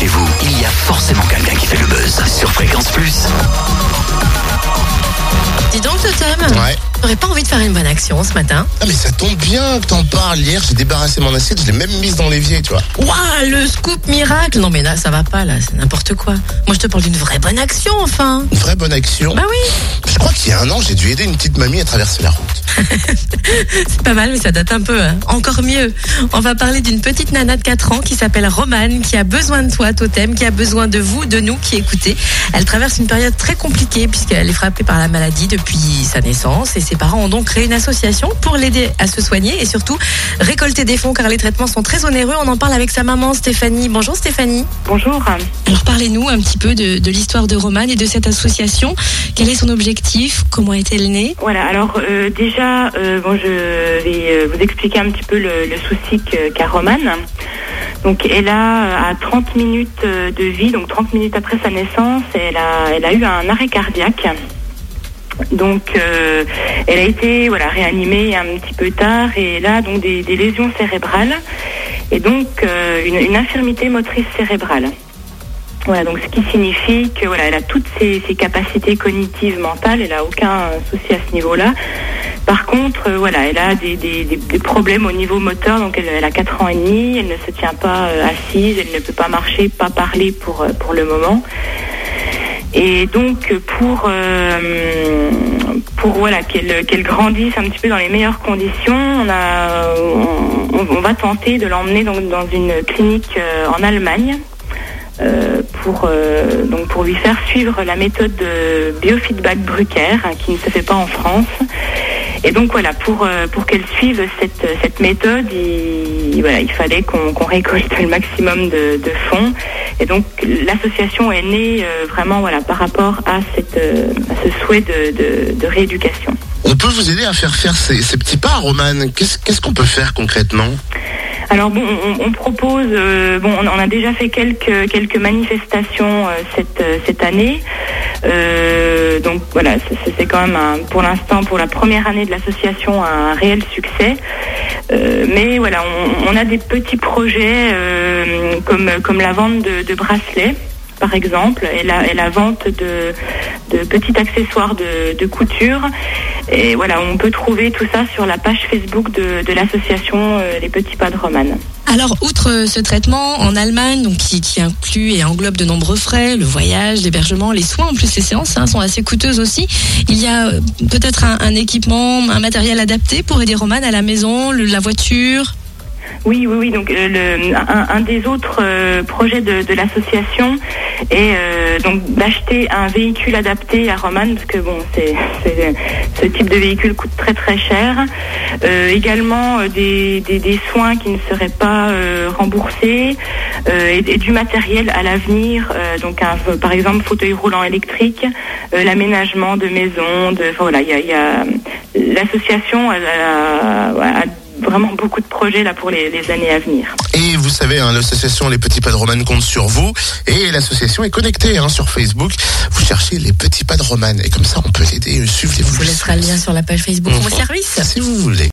il y a forcément quelqu'un qui fait le buzz sur Fréquence Plus. Dis donc, Totem, Ouais. t'aurais pas envie de faire une bonne action ce matin Ah mais ça tombe bien que t'en parles. Hier, j'ai débarrassé mon assiette, je l'ai même mise dans l'évier, tu vois. Waouh, le scoop miracle Non mais là, ça va pas, là, c'est n'importe quoi. Moi, je te parle d'une vraie bonne action, enfin Une vraie bonne action. Bah oui, Je crois qu'il y a un an, j'ai dû aider une petite mamie à traverser la route. c'est pas mal, mais ça date un peu. hein. Encore mieux, on va parler d'une petite nana de 4 ans qui s'appelle Romane, qui a besoin de toi, Totem, qui a besoin de vous, de nous qui écoutez. Elle traverse une période très compliquée puisqu'elle est frappée par la maladie depuis sa naissance et ses parents ont donc créé une association pour l'aider à se soigner et surtout récolter des fonds car les traitements sont très onéreux. On en parle avec sa maman Stéphanie. Bonjour Stéphanie. Bonjour. Alors parlez-nous un petit peu de, de l'histoire de Romane et de cette association. Quel est son objectif? Comment est-elle née? Voilà, alors euh, déjà, euh, bon, je vais euh, vous expliquer un petit peu le, souci qu'a Romane. Donc elle a à 30 minutes euh, de vie, donc 30 minutes après sa naissance, elle a, elle a eu un arrêt cardiaque. Donc euh, elle a été voilà, réanimée un petit peu tard et là donc des, des lésions cérébrales et donc euh, une, infirmité motrice cérébrale. Voilà, donc ce qui signifie que voilà, a toutes ses, ses capacités cognitives mentales, elle a aucun euh, souci à ce niveau-là. Par contre, euh, voilà, elle a des, des- problèmes au niveau moteur, donc elle, a 4 ans et demi, elle ne se tient pas euh, assise, elle ne peut pas marcher, pas parler pour, euh, pour le moment. Et donc pour pour voilà qu'elle grandisse un petit peu dans les meilleures conditions, on a on, va tenter de l'emmener donc dans une clinique en Allemagne pour donc pour lui faire suivre la méthode de biofeedback Brucker hein, qui ne se fait pas en France. Et donc voilà pour euh, pour qu'elle suive cette cette méthode, il, voilà il fallait qu'on récolte le maximum de, fonds. Et donc l'association est née euh, vraiment voilà par rapport à cette euh, ce souhait de, de, rééducation. On peut vous aider à faire faire ces, ces petits pas, Romane. Qu'est-ce qu'on peut faire concrètement? Alors bon, on, propose, euh, bon, on, a déjà fait quelques manifestations euh, cette euh, cette année. Donc voilà, c'est quand même pour l'instant pour la première année de l'association un réel succès. Mais voilà, on, a des petits projets comme comme la vente de bracelets. Par exemple, et la, et la vente de, de petits accessoires de, de couture. Et voilà, on peut trouver tout ça sur la page Facebook de, de l'association euh, Les Petits Pas de Romane. Alors, outre ce traitement en Allemagne, donc qui, inclut et englobe de nombreux frais, le voyage, l'hébergement, les soins, en plus les séances hein, sont assez coûteuses aussi. Il y a euh, peut-être un, équipement, un matériel adapté pour aider Romane à la maison, la voiture. Oui, oui, oui. Donc, euh, un, des autres euh, projets de, l'association est euh, d'acheter un véhicule adapté à Romane, parce que bon, ce type de véhicule coûte très très cher. Également des, soins qui ne seraient pas remboursés et, du matériel à l'avenir. donc, par exemple, fauteuil roulant électrique, l'aménagement de maisons. Voilà, l'association a vraiment beaucoup de projets là pour les, les années à venir. Et vous savez, hein, l'association Les Petits Pas de Romane compte sur vous. Et l'association est connectée hein, sur Facebook. Vous cherchez Les Petits Pas de Romane. Et comme ça, on peut l'aider, euh, suivre On vous laissera le lien sur la page Facebook de mon service. Si vous voulez.